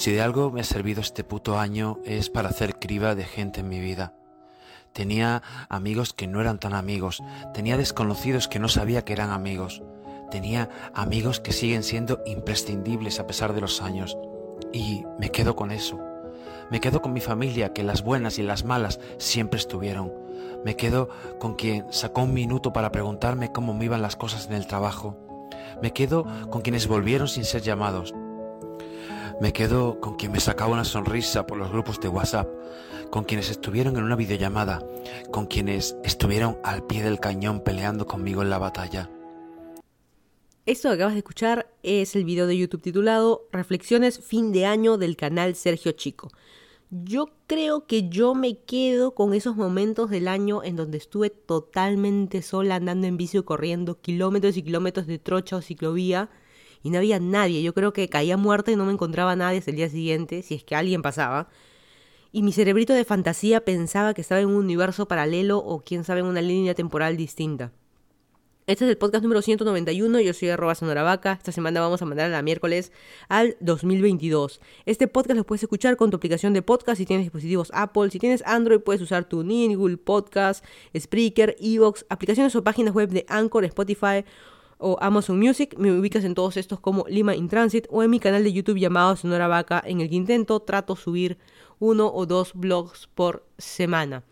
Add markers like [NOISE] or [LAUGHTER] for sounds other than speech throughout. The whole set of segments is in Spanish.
Si de algo me ha servido este puto año es para hacer criba de gente en mi vida. Tenía amigos que no eran tan amigos, tenía desconocidos que no sabía que eran amigos, tenía amigos que siguen siendo imprescindibles a pesar de los años. Y me quedo con eso. Me quedo con mi familia, que las buenas y las malas siempre estuvieron. Me quedo con quien sacó un minuto para preguntarme cómo me iban las cosas en el trabajo. Me quedo con quienes volvieron sin ser llamados. Me quedo con quien me sacaba una sonrisa por los grupos de WhatsApp, con quienes estuvieron en una videollamada, con quienes estuvieron al pie del cañón peleando conmigo en la batalla. Esto que acabas de escuchar es el video de YouTube titulado Reflexiones fin de año del canal Sergio Chico. Yo creo que yo me quedo con esos momentos del año en donde estuve totalmente sola andando en bici corriendo kilómetros y kilómetros de trocha o ciclovía y no había nadie. Yo creo que caía muerta y no me encontraba nadie hasta el día siguiente, si es que alguien pasaba y mi cerebrito de fantasía pensaba que estaba en un universo paralelo o quién sabe en una línea temporal distinta. Este es el podcast número 191, yo soy arroba sonoravaca, esta semana vamos a mandar a la miércoles al 2022. Este podcast lo puedes escuchar con tu aplicación de podcast si tienes dispositivos Apple, si tienes Android puedes usar tu Google Podcast, Spreaker, Evox, aplicaciones o páginas web de Anchor, Spotify o Amazon Music. Me ubicas en todos estos como Lima in Transit o en mi canal de YouTube llamado Sonora Vaca en el que intento trato subir uno o dos blogs por semana.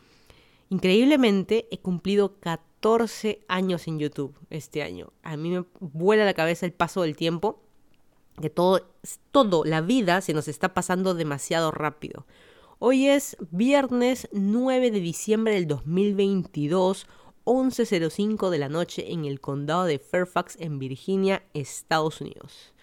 Increíblemente he cumplido 14 años en YouTube este año. A mí me vuela la cabeza el paso del tiempo, que todo, todo, la vida se nos está pasando demasiado rápido. Hoy es viernes 9 de diciembre del 2022, 11.05 de la noche en el condado de Fairfax, en Virginia, Estados Unidos.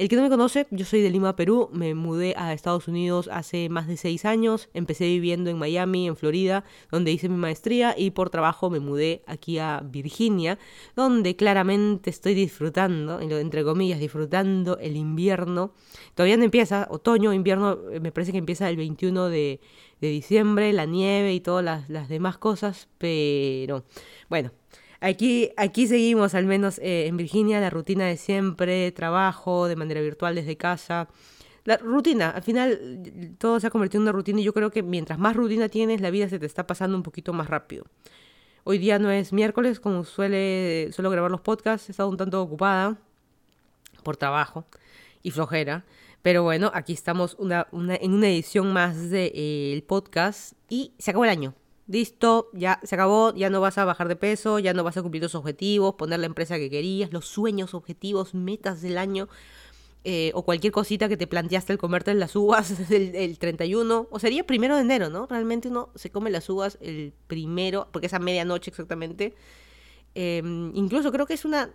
El que no me conoce, yo soy de Lima, Perú, me mudé a Estados Unidos hace más de seis años, empecé viviendo en Miami, en Florida, donde hice mi maestría y por trabajo me mudé aquí a Virginia, donde claramente estoy disfrutando, entre comillas, disfrutando el invierno. Todavía no empieza, otoño, invierno, eh, me parece que empieza el 21 de, diciembre, la nieve y todas las, las demás cosas, pero bueno, Aquí, aquí seguimos, al menos eh, en Virginia, la rutina de siempre, trabajo de manera virtual desde casa. La rutina, al final todo se ha convertido en una rutina y yo creo que mientras más rutina tienes, la vida se te está pasando un poquito más rápido. Hoy día no es miércoles, como suele, suelo grabar los podcasts, he estado un tanto ocupada por trabajo y flojera. Pero bueno, aquí estamos una, en una edición más del de, eh, podcast y se acabó el año listo, ya se acabó, ya no vas a bajar de peso, ya no vas a cumplir tus objetivos, poner la empresa que querías, los sueños, objetivos, metas del año, eh, o cualquier cosita que te planteaste al comerte las uvas [LAUGHS] el, 31, o sería primero de enero, ¿no? Realmente uno se come las uvas el primero, porque es a medianoche exactamente. Em, incluso creo que es una,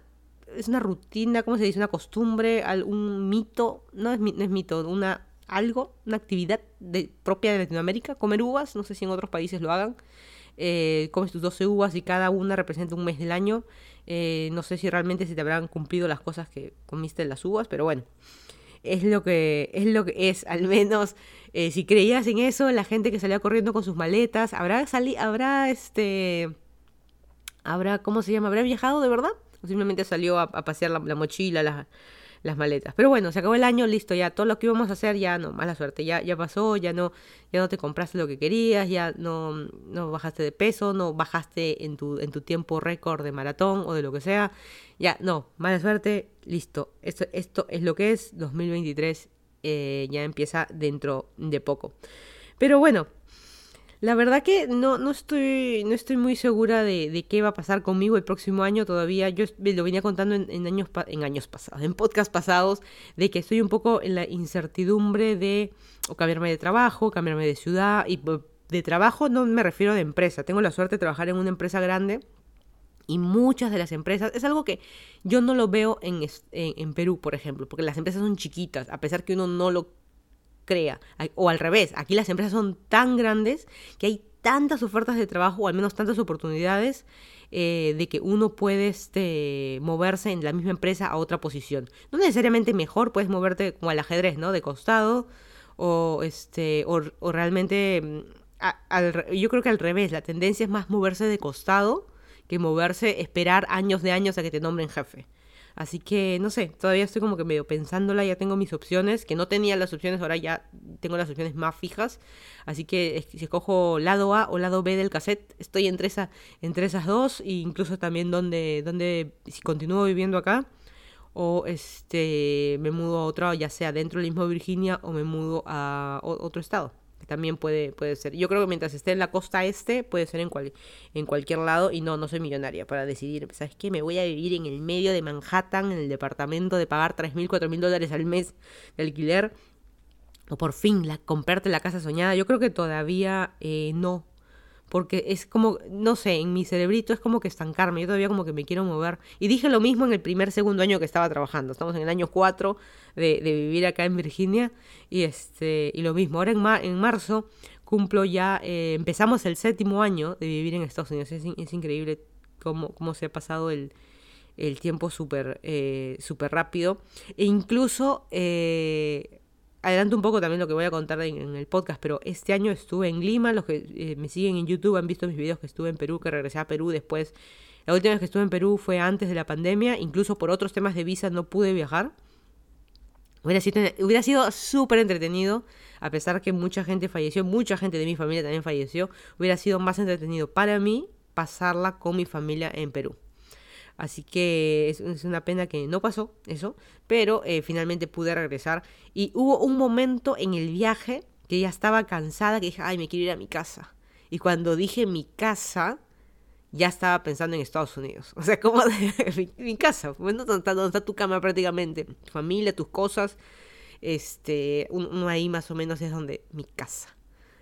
es una rutina, ¿cómo se dice? Una costumbre, un mito, no es, no es mito, una algo, una actividad de, propia de Latinoamérica, comer uvas, no sé si en otros países lo hagan. Eh, comes tus 12 uvas y cada una representa un mes del año. Eh, no sé si realmente se te habrán cumplido las cosas que comiste en las uvas, pero bueno, es lo que es, lo que es al menos eh, si creías en eso, la gente que salía corriendo con sus maletas, habrá salido, habrá este, habrá, ¿cómo se llama? ¿Habrá viajado de verdad? O simplemente salió a, pasear la, la mochila, la, las maletas. Pero bueno, se acabó el año, listo, ya todo lo que íbamos a hacer ya no, mala suerte, ya, ya pasó, ya no, ya no te compraste lo que querías, ya no, no bajaste de peso, no bajaste en tu, en tu tiempo récord de maratón o de lo que sea. Ya, no, mala suerte, listo. Esto, esto es lo que es, 2023 eh, ya empieza dentro de poco. Pero bueno, la verdad que no, no, estoy, no estoy muy segura de, qué va a pasar conmigo el próximo año todavía. Yo lo venía contando en, años, en años pasados, en podcast pasados, de que estoy un poco en la incertidumbre de cambiarme de trabajo, cambiarme de ciudad. Y de trabajo no me refiero de empresa. Tengo la suerte de trabajar en una empresa grande. Y muchas de las empresas, es algo que yo no lo veo en, en, en Perú, por ejemplo, porque las empresas son chiquitas, a pesar que uno no lo crea. O al revés, aquí las empresas son tan grandes que hay tantas ofertas de trabajo, o al menos tantas oportunidades, eh, de que uno puede este, moverse en la misma empresa a otra posición. No necesariamente mejor, puedes moverte como al ajedrez, ¿no? De costado, o, este, o, realmente, mm, yo creo que al revés, la tendencia es más moverse de costado que moverse, esperar años de años a que te nombren jefe. Así que, no sé, todavía estoy como que medio pensándola, ya tengo mis opciones, que no tenía las opciones, ahora ya tengo las opciones más fijas. Así que si escojo lado A o lado B del cassette, estoy entre, esa, entre esas dos, e incluso también donde, donde, si continúo viviendo acá, o este me mudo a otro, ya sea dentro del mismo Virginia o me mudo a otro estado también puede, puede ser. Yo creo que mientras esté en la costa este, puede ser en, cual, en cualquier lado. Y no, no soy millonaria para decidir, ¿sabes qué? Me voy a vivir en el medio de Manhattan, en el departamento, de pagar 3.000, 4.000 dólares al mes de alquiler. O por fin, la, comprarte la casa soñada. Yo creo que todavía eh, no porque es como, no sé, en mi cerebrito es como que estancarme, yo todavía como que me quiero mover. Y dije lo mismo en el primer, segundo año que estaba trabajando, estamos en el año 4 de, vivir acá en Virginia, y, este, y lo mismo, ahora en, en marzo cumplo ya, eh, empezamos el séptimo año de vivir en Estados Unidos, es, es increíble cómo, cómo se ha pasado el, el tiempo súper eh, super rápido. E incluso eh, adelanto un poco también lo que voy a contar en, el podcast, pero este año estuve en Lima, los que eh, me siguen en YouTube han visto mis videos que estuve en Perú, que regresé a Perú después. La última vez que estuve en Perú fue antes de la pandemia, incluso por otros temas de visa no pude viajar. Hubiera sido, hubiera sido súper entretenido, a pesar que mucha gente falleció, mucha gente de mi familia también falleció, hubiera sido más entretenido para mí pasarla con mi familia en Perú. Así que es, una pena que no pasó eso, pero eh, finalmente pude regresar. Y hubo un momento en el viaje que ya estaba cansada, que dije, ay, me quiero ir a mi casa. Y cuando dije mi casa, ya estaba pensando en Estados Unidos. [LAUGHS] O sea, como de, mi, casa, ¿dónde está, ¿dónde está, tu cama prácticamente? Tu familia, tus cosas. Este, uno ahí más o menos es donde mi casa.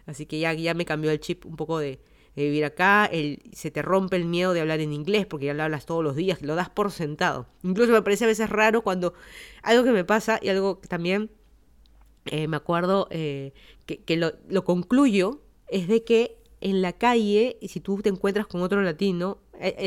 Así que ya, ya me cambió el chip un poco de, de vivir acá, el, se te rompe el miedo de hablar en inglés porque ya lo hablas todos los días, lo das por sentado. Incluso me parece a veces raro cuando algo que me pasa y algo que también eh, me acuerdo eh, que, lo, lo, concluyo es de que en la calle, si tú te encuentras con otro latino,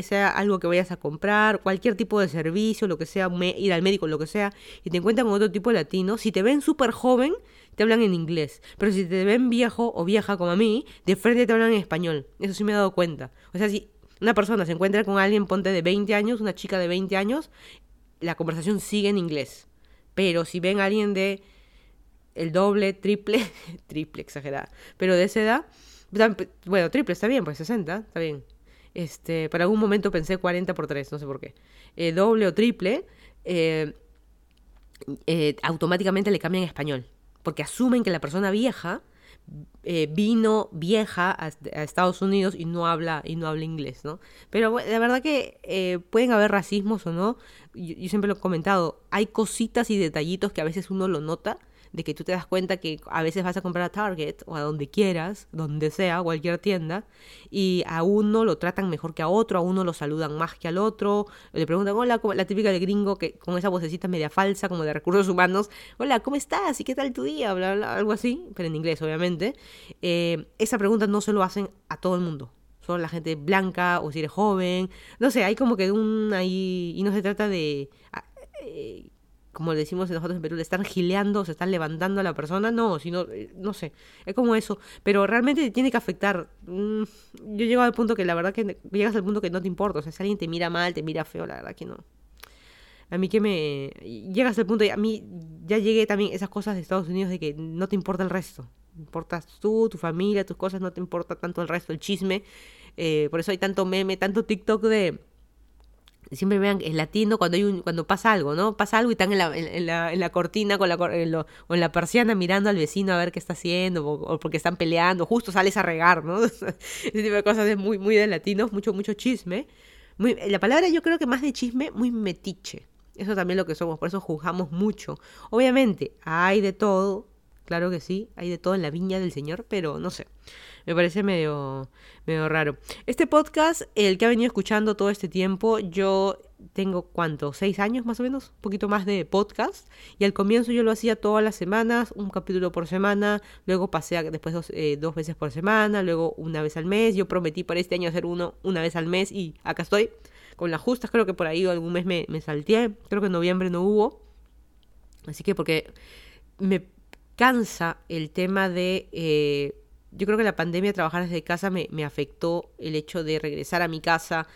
sea algo que vayas a comprar, cualquier tipo de servicio, lo que sea, ir al médico, lo que sea, y te encuentras con otro tipo de latino, si te ven súper joven, te hablan en inglés. Pero si te ven viejo o vieja como a mí, de frente te hablan en español. Eso sí me he dado cuenta. O sea, si una persona se encuentra con alguien, ponte de 20 años, una chica de 20 años, la conversación sigue en inglés. Pero si ven a alguien de el doble, triple, [LAUGHS] triple exagerada, pero de esa edad, bueno, triple está bien, pues 60, está bien. Este, para algún momento pensé 40 por 3, no sé por qué. Eh, doble o triple, eh, eh, automáticamente le cambian español porque asumen que la persona vieja eh, vino vieja a, Estados Unidos y no habla y no habla inglés, ¿no? Pero la verdad que pueden haber racismos o no. yo, siempre lo he comentado. Hay cositas y detallitos que a veces uno lo nota de que tú te das cuenta que a veces vas a comprar a Target o a donde quieras, donde sea, cualquier tienda, y a uno lo tratan mejor que a otro, a uno lo saludan más que al otro, le preguntan, hola, la típica de gringo que con esa vocecita media falsa, como de recursos humanos, hola, ¿cómo estás? ¿Y qué tal tu día? Bla, algo así, pero en inglés, obviamente. Eh, esa pregunta no se lo hacen a todo el mundo solo la gente blanca o si eres joven. No sé, hay como que un ahí. Y no se trata de. Ah, eh, como decimos nosotros en Perú, le están gileando, se están levantando a la persona, no, sino, eh, no sé, es como eso, pero realmente tiene que afectar. Mm, yo llego al punto que la verdad que llegas al punto que no te importa, o sea, si alguien te mira mal, te mira feo, la verdad que no. A mí que me... Llegas al punto, y a mí ya llegué también esas cosas de Estados Unidos de que no te importa el resto. Importas tú, tu familia, tus cosas, no te importa tanto el resto, el chisme. Eh, por eso hay tanto meme, tanto TikTok de siempre vean es latino cuando hay un, cuando pasa algo, ¿no? Pasa algo y están en la, en, la, en la cortina con la, o en la persiana mirando al vecino a ver qué está haciendo o, porque están peleando, justo sales a regar, ¿no? [LAUGHS] Ese tipo de cosas es muy, muy de latinos, mucho, mucho chisme. La palabra yo creo que más de chisme, muy metiche. Eso también lo que somos, por eso juzgamos mucho. Obviamente, hay de todo, claro que sí, hay de todo en la viña del Señor, pero no sé me parece medio, medio raro. Este podcast, el que ha venido escuchando todo este tiempo, yo tengo cuánto, seis años más o menos, un poquito más de podcast. Y al comienzo yo lo hacía todas las semanas, un capítulo por semana, luego pasé después dos, eh, dos veces por semana, luego una vez al mes. Yo prometí para este año hacer uno una vez al mes y acá estoy. Con las justas, creo que por ahí algún mes me, me salteé, creo que en noviembre no hubo. Así que porque me cansa el tema de... Eh, yo creo que la pandemia, trabajar desde casa, me, me afectó el hecho de regresar a mi casa.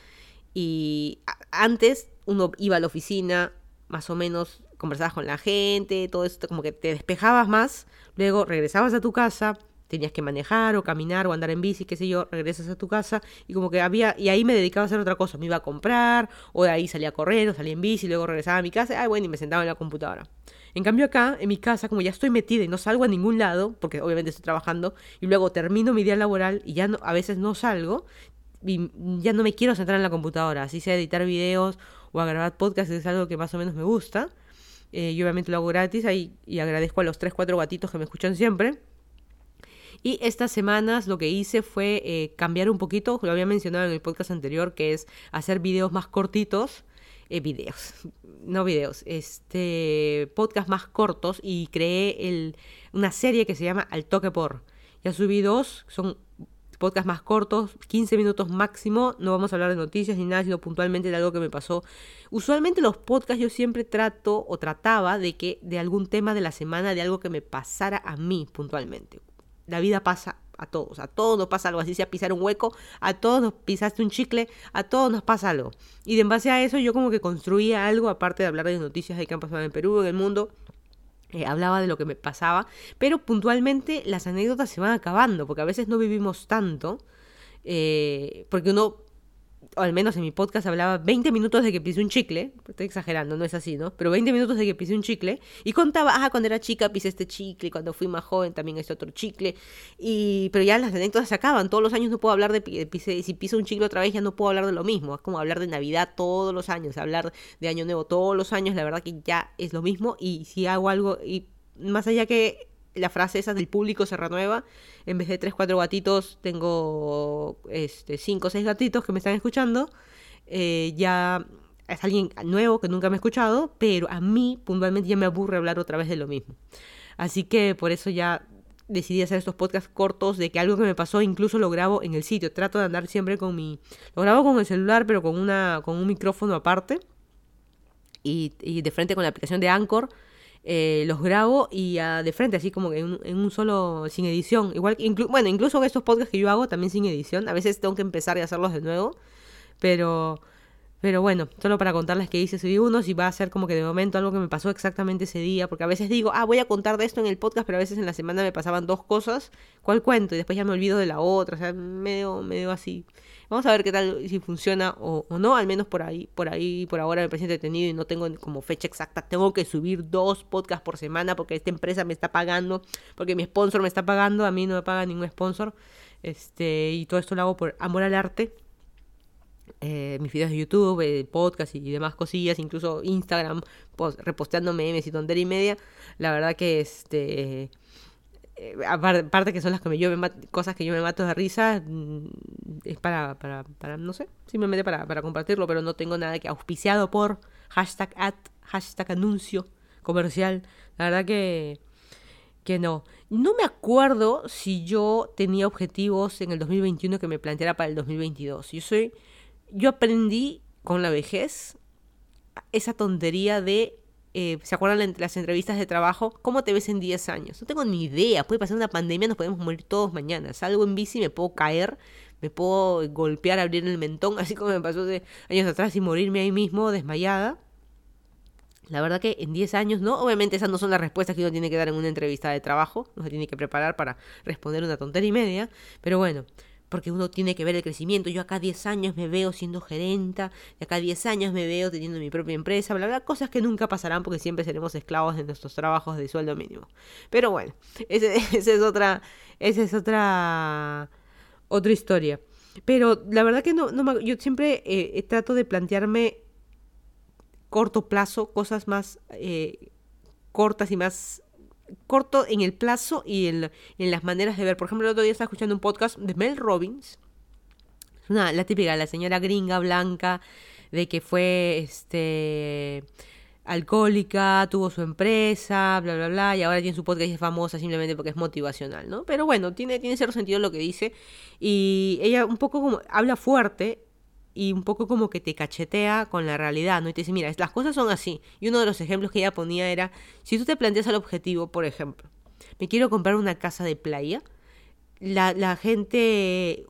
Y antes uno iba a la oficina, más o menos conversabas con la gente, todo esto, como que te despejabas más, luego regresabas a tu casa, tenías que manejar o caminar o andar en bici, qué sé yo, regresas a tu casa y como que había, y ahí me dedicaba a hacer otra cosa, me iba a comprar, o de ahí salía a correr, o salía en bici, luego regresaba a mi casa, ay bueno, y me sentaba en la computadora. En cambio acá, en mi casa, como ya estoy metida y no salgo a ningún lado, porque obviamente estoy trabajando, y luego termino mi día laboral y ya a veces no salgo, y ya no me quiero centrar en la computadora, así sea editar videos o a grabar podcasts, es algo que más o menos me gusta. Eh, y obviamente lo hago gratis ahí, y agradezco a los 3, 4 gatitos que me escuchan siempre. Y estas semanas lo que hice fue eh, cambiar un poquito, lo había mencionado en el podcast anterior, que es hacer videos más cortitos. Eh, videos, [LAUGHS] no videos, este podcast más cortos y creé el, una serie que se llama Al Toque Por. Ya subí dos, son podcasts más cortos, 15 minutos máximo, no vamos a hablar de noticias ni nada, sino puntualmente de algo que me pasó. Usualmente los podcasts yo siempre trato o trataba de que de algún tema de la semana, de algo que me pasara a mí puntualmente la vida pasa a todos, a todos nos pasa algo, así sea pisar un hueco, a todos nos pisaste un chicle, a todos nos pasa algo. Y en base a eso yo como que construía algo, aparte de hablar de noticias de que han pasado en Perú, en el mundo, eh, hablaba de lo que me pasaba, pero puntualmente las anécdotas se van acabando, porque a veces no vivimos tanto, eh, porque uno o al menos en mi podcast hablaba 20 minutos de que pisé un chicle, estoy exagerando, no es así, ¿no? Pero 20 minutos de que pisé un chicle y contaba, ah, cuando era chica pisé este chicle, cuando fui más joven también este otro chicle, y pero ya las anécdotas se acaban, todos los años no puedo hablar de, de si piso un chicle otra vez ya no puedo hablar de lo mismo, es como hablar de Navidad todos los años, hablar de Año Nuevo todos los años, la verdad que ya es lo mismo. Y si hago algo y más allá que la frase esa del público se renueva. En vez de tres, cuatro gatitos, tengo este, cinco o seis gatitos que me están escuchando. Eh, ya es alguien nuevo que nunca me ha escuchado, pero a mí puntualmente ya me aburre hablar otra vez de lo mismo. Así que por eso ya decidí hacer estos podcasts cortos de que algo que me pasó incluso lo grabo en el sitio. Trato de andar siempre con mi... Lo grabo con el celular, pero con, una, con un micrófono aparte. Y, y de frente con la aplicación de Anchor eh, los grabo y de frente, así como que en, un solo, sin edición. Igual, bueno, incluso estos podcasts que yo hago también sin edición. A veces tengo que empezar y hacerlos de nuevo. Pero, pero bueno, solo para contarles que hice subí unos y va a ser como que de momento algo que me pasó exactamente ese día. Porque a veces digo, ah, voy a contar de esto en el podcast, pero a veces en la semana me pasaban dos cosas. ¿Cuál cuento? Y después ya me olvido de la otra. O sea, medio, medio así. Vamos a ver qué tal, si funciona o, no, al menos por ahí, por ahí, por ahora me parece entretenido y no tengo como fecha exacta. Tengo que subir dos podcasts por semana porque esta empresa me está pagando, porque mi sponsor me está pagando, a mí no me paga ningún sponsor. Este, y todo esto lo hago por amor al arte. Eh, mis videos de YouTube, eh, podcast y demás cosillas, incluso Instagram, reposteando memes y tontería y media. La verdad que este aparte que son las que me, cosas que yo me mato de risa, mm, es para, para, para no sé, simplemente para, para compartirlo, pero no tengo nada que auspiciado por hashtag ad, hashtag anuncio comercial. La verdad que, que no. No me acuerdo si yo tenía objetivos en el 2021 que me planteara para el 2022. Yo soy, yo aprendí con la vejez esa tontería de eh, ¿se acuerdan las entrevistas de trabajo? ¿Cómo te ves en 10 años? No tengo ni idea, puede pasar una pandemia, nos podemos morir todos mañana. Salgo en bici, me puedo caer, me puedo golpear, abrir el mentón, [LAUGHS] así como me pasó hace años atrás y morirme ahí mismo desmayada. La verdad que en 10 años, ¿no? Obviamente esas no son las respuestas que uno tiene que dar en una entrevista de trabajo, no se tiene que preparar para responder una tontería y media, pero bueno, porque uno tiene que ver el crecimiento. Yo acá 10 años me veo siendo gerenta, y acá 10 años me veo teniendo mi propia empresa, bla, bla, cosas que nunca pasarán porque siempre seremos esclavos de nuestros trabajos de sueldo mínimo. Pero bueno, esa [LAUGHS] es otra, esa es otra, otra historia. Pero la verdad que no, no yo siempre eh, trato de plantearme corto plazo, cosas más eh, cortas y más corto en el plazo y en, las maneras de ver. Por ejemplo, el otro día estaba escuchando un podcast de Mel Robbins. Una, la típica, la señora gringa blanca, de que fue este alcohólica, tuvo su empresa, bla, bla, bla, y ahora tiene su podcast y es famosa simplemente porque es motivacional, ¿no? Pero bueno, tiene, tiene cierto sentido lo que dice. Y ella un poco como habla fuerte y un poco como que te cachetea con la realidad, ¿no? Y te dice, mira, las cosas son así. Y uno de los ejemplos que ella ponía era, si tú te planteas el objetivo, por ejemplo, me quiero comprar una casa de playa, la, la gente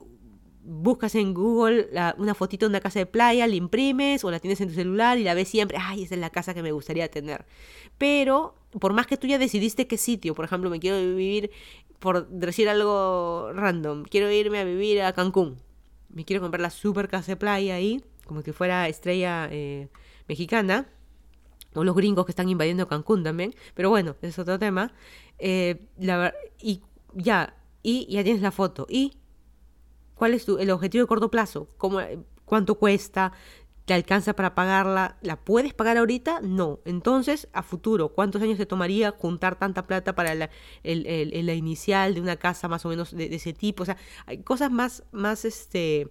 buscas en Google una fotito de una casa de playa, la imprimes o la tienes en tu celular y la ves siempre, ay, esa es la casa que me gustaría tener. Pero por más que tú ya decidiste qué sitio, por ejemplo, me quiero vivir, por decir algo random, quiero irme a vivir a Cancún, me quiero comprar la super casa de playa ahí, como que fuera estrella eh, mexicana, o los gringos que están invadiendo Cancún también, pero bueno, es otro tema. Eh, y ya, y ya tienes la foto, y ¿Cuál es tu, el objetivo de corto plazo? ¿Cómo, ¿Cuánto cuesta? ¿Te alcanza para pagarla? ¿La puedes pagar ahorita? No. Entonces, a futuro, ¿cuántos años te tomaría juntar tanta plata para la, inicial de una casa más o menos de, ese tipo? O sea, hay cosas más, más, este,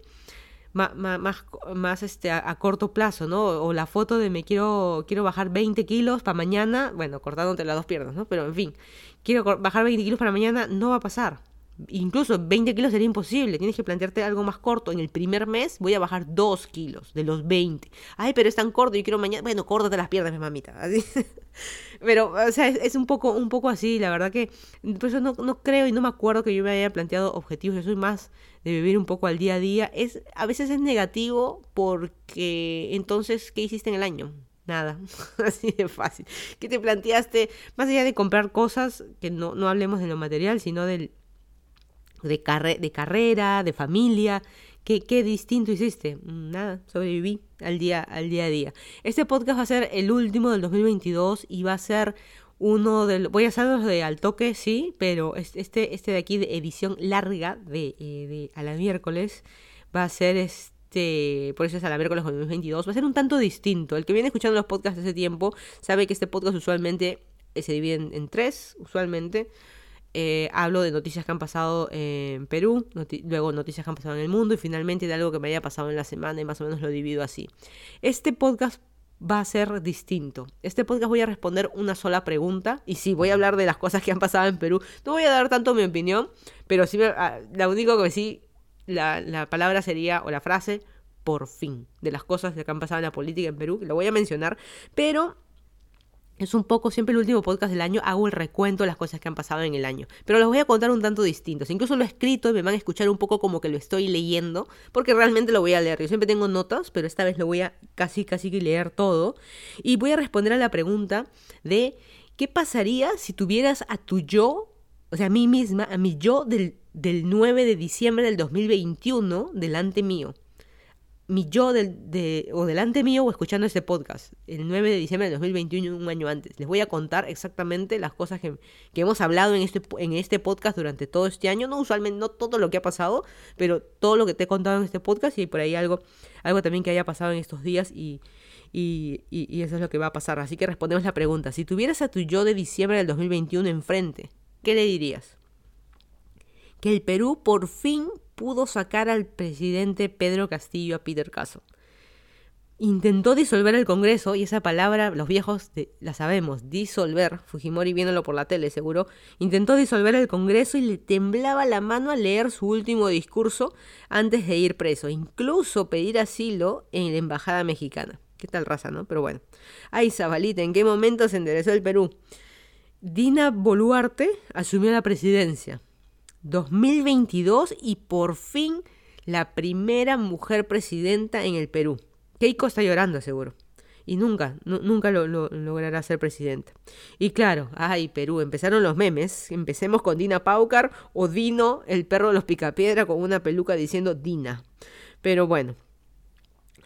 más, más, este, a, corto plazo, ¿no? O la foto de me quiero, quiero bajar 20 kilos para mañana, bueno, cortándote las dos piernas, ¿no? Pero en fin, quiero bajar 20 kilos para mañana, no va a pasar incluso 20 kilos sería imposible. Tienes que plantearte algo más corto. En el primer mes voy a bajar 2 kilos de los 20. Ay, pero es tan corto, y quiero mañana. Bueno, córtate las piernas, mi mamita. [LAUGHS] Pero, o sea, es, un, poco, un poco así. La verdad que. Por eso no, no, creo y no me acuerdo que yo me haya planteado objetivos. Yo soy más de vivir un poco al día a día. Es, a veces es negativo porque. Entonces, ¿qué hiciste en el año? Nada, [LAUGHS] así de fácil. ¿Qué te planteaste? Más allá de comprar cosas, que no, no hablemos de lo material, sino del, de, de carrera, de familia. ¿Qué, ¿Qué, distinto hiciste? Nada, sobreviví al día, al día a día. Este podcast va a ser el último del 2022 y va a ser uno del... Voy a hacerlos de al toque, sí, pero este, este de aquí de edición larga de, eh, de a la miércoles va a ser este... Por eso es a la miércoles 2022. Va a ser un tanto distinto. El que viene escuchando los podcasts hace tiempo sabe que este podcast usualmente se divide en tres, usualmente. Eh, hablo de noticias que han pasado en Perú, luego noticias que han pasado en el mundo y finalmente de algo que me haya pasado en la semana y más o menos lo divido así. Este podcast va a ser distinto. Este podcast voy a responder una sola pregunta y sí, voy a hablar de las cosas que han pasado en Perú. No voy a dar tanto mi opinión, pero sí, ah, la único que sí, la, la palabra sería, o la frase, por fin, de las cosas que han pasado en la política en Perú, lo voy a mencionar, pero es un poco, siempre el último podcast del año hago el recuento de las cosas que han pasado en el año. Pero los voy a contar un tanto distintos. Incluso lo he escrito y me van a escuchar un poco como que lo estoy leyendo, porque realmente lo voy a leer. Yo siempre tengo notas, pero esta vez lo voy a casi, casi leer todo. Y voy a responder a la pregunta de ¿qué pasaría si tuvieras a tu yo, o sea, a mí misma, a mi yo del, del 9 de diciembre del 2021 delante mío? Mi yo del, de, o delante mío o escuchando este podcast, el 9 de diciembre de 2021, un año antes. Les voy a contar exactamente las cosas que, hemos hablado en este, en este podcast durante todo este año. No usualmente, no todo lo que ha pasado, pero todo lo que te he contado en este podcast y por ahí algo, algo también que haya pasado en estos días y, y, y eso es lo que va a pasar. Así que respondemos la pregunta. Si tuvieras a tu yo de diciembre del 2021 enfrente, ¿qué le dirías? Que el Perú por fin pudo sacar al presidente Pedro Castillo a Peter Caso. Intentó disolver el Congreso y esa palabra los viejos la sabemos, disolver, Fujimori viéndolo por la tele seguro, intentó disolver el Congreso y le temblaba la mano al leer su último discurso antes de ir preso, incluso pedir asilo en la embajada mexicana. ¿Qué tal raza, no? Pero bueno. Ay, Zabalita, ¿en qué momento se enderezó el Perú? Dina Boluarte asumió la presidencia. 2022 y por fin la primera mujer presidenta en el Perú. Keiko está llorando, seguro. Y nunca, nunca lo, logrará ser presidenta. Y claro, ay, Perú, empezaron los memes. Empecemos con Dina Paucar o Dino, el perro de los picapiedra, con una peluca diciendo Dina. Pero bueno,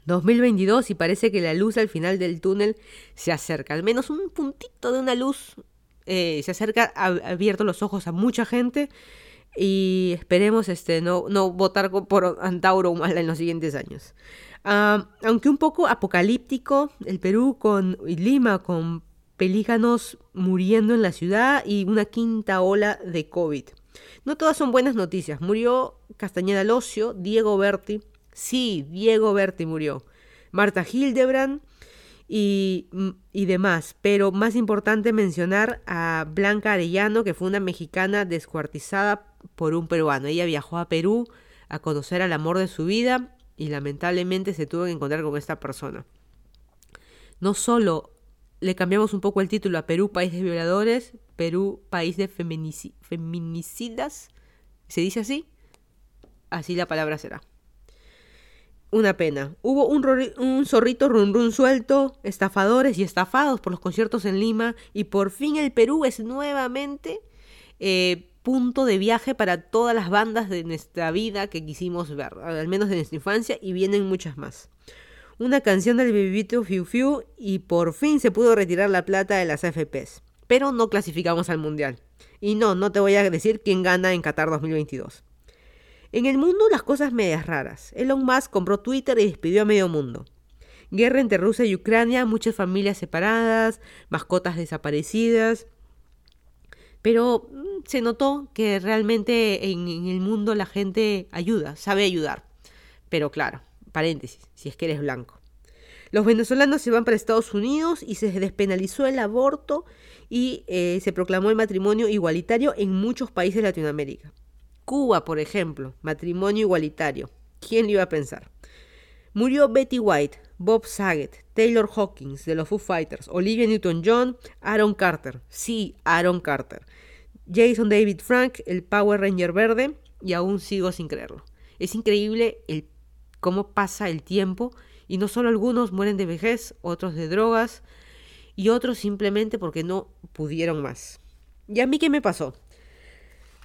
2022 y parece que la luz al final del túnel se acerca. Al menos un puntito de una luz eh, se acerca, ha abierto los ojos a mucha gente y esperemos este, no, no votar por Antauro Humala en los siguientes años. aunque un poco apocalíptico, el Perú con Lima con pelícanos muriendo en la ciudad y una quinta ola de COVID. No todas son buenas noticias. Murió Castañeda Locio, Diego Berti. Sí, Diego Berti murió. Marta Hildebrand y, y, demás. Pero más importante mencionar a Blanca Arellano, que fue una mexicana descuartizada por un peruano. Ella viajó a Perú a conocer al amor de su vida y lamentablemente se tuvo que encontrar con esta persona. No solo le cambiamos un poco el título a Perú, país de violadores, Perú, país de feminicidas, ¿se dice así? Así la palabra será. Una pena. Hubo un, un zorrito run run suelto, estafadores y estafados por los conciertos en Lima y por fin el Perú es nuevamente eh, punto de viaje para todas las bandas de nuestra vida que quisimos ver, al menos de nuestra infancia y vienen muchas más. Una canción del Bebito Fiu Fiu y por fin se pudo retirar la plata de las FPs, pero no clasificamos al Mundial. Y no, no te voy a decir quién gana en Qatar 2022. En el mundo las cosas medias raras. Elon Musk compró Twitter y despidió a medio mundo. Guerra entre Rusia y Ucrania, muchas familias separadas, mascotas desaparecidas. Pero mm, se notó que realmente en, el mundo la gente ayuda, sabe ayudar. Pero claro, paréntesis, si es que eres blanco. Los venezolanos se van para Estados Unidos y se despenalizó el aborto y eh, se proclamó el matrimonio igualitario en muchos países de Latinoamérica. Cuba, por ejemplo, matrimonio igualitario. ¿Quién lo iba a pensar? Murió Betty White, Bob Saget, Taylor Hawkins de los Foo Fighters, Olivia Newton-John, Aaron Carter. Sí, Aaron Carter. Jason David Frank, el Power Ranger verde, y aún sigo sin creerlo. Es increíble el, cómo pasa el tiempo y no solo algunos mueren de vejez, otros de drogas y otros simplemente porque no pudieron más. ¿Y a mí qué me pasó?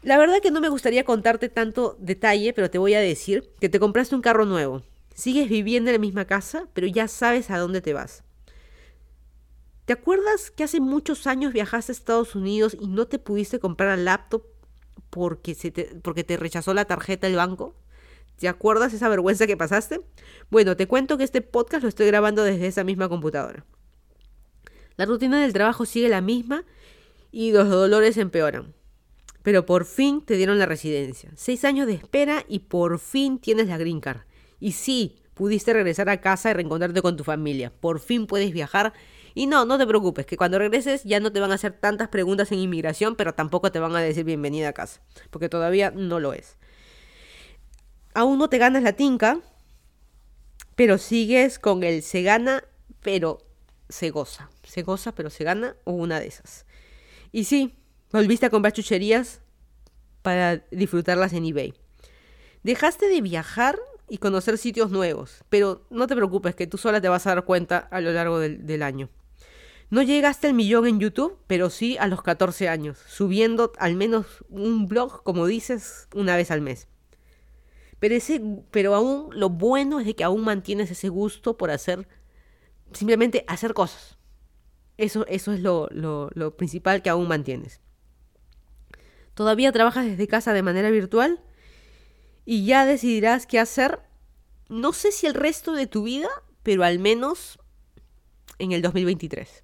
La verdad que no me gustaría contarte tanto detalle, pero te voy a decir que te compraste un carro nuevo. Sigues viviendo en la misma casa, pero ya sabes a dónde te vas. ¿Te acuerdas que hace muchos años viajaste a Estados Unidos y no te pudiste comprar el laptop porque, se te, porque te rechazó la tarjeta del banco? ¿Te acuerdas esa vergüenza que pasaste? Bueno, te cuento que este podcast lo estoy grabando desde esa misma computadora. La rutina del trabajo sigue la misma y los dolores empeoran. Pero por fin te dieron la residencia. Seis años de espera y por fin tienes la green card. Y sí, pudiste regresar a casa y reencontrarte con tu familia. Por fin puedes viajar. Y no, no te preocupes, que cuando regreses ya no te van a hacer tantas preguntas en inmigración, pero tampoco te van a decir bienvenida a casa, porque todavía no lo es. Aún no te ganas la tinca, pero sigues con el se gana, pero se goza. Se goza, pero se gana, o una de esas. Y sí, Volviste a comprar chucherías para disfrutarlas en eBay. Dejaste de viajar y conocer sitios nuevos, pero no te preocupes que tú sola te vas a dar cuenta a lo largo del, año. No llegaste al millón en YouTube, pero sí a los 14 años, subiendo al menos un blog, como dices, una vez al mes. Pero, ese, pero aún lo bueno es que aún mantienes ese gusto por hacer, simplemente hacer cosas. Eso, eso es lo, lo principal que aún mantienes. ¿Todavía trabajas desde casa de manera virtual? Y ya decidirás qué hacer, no sé si el resto de tu vida, pero al menos en el 2023.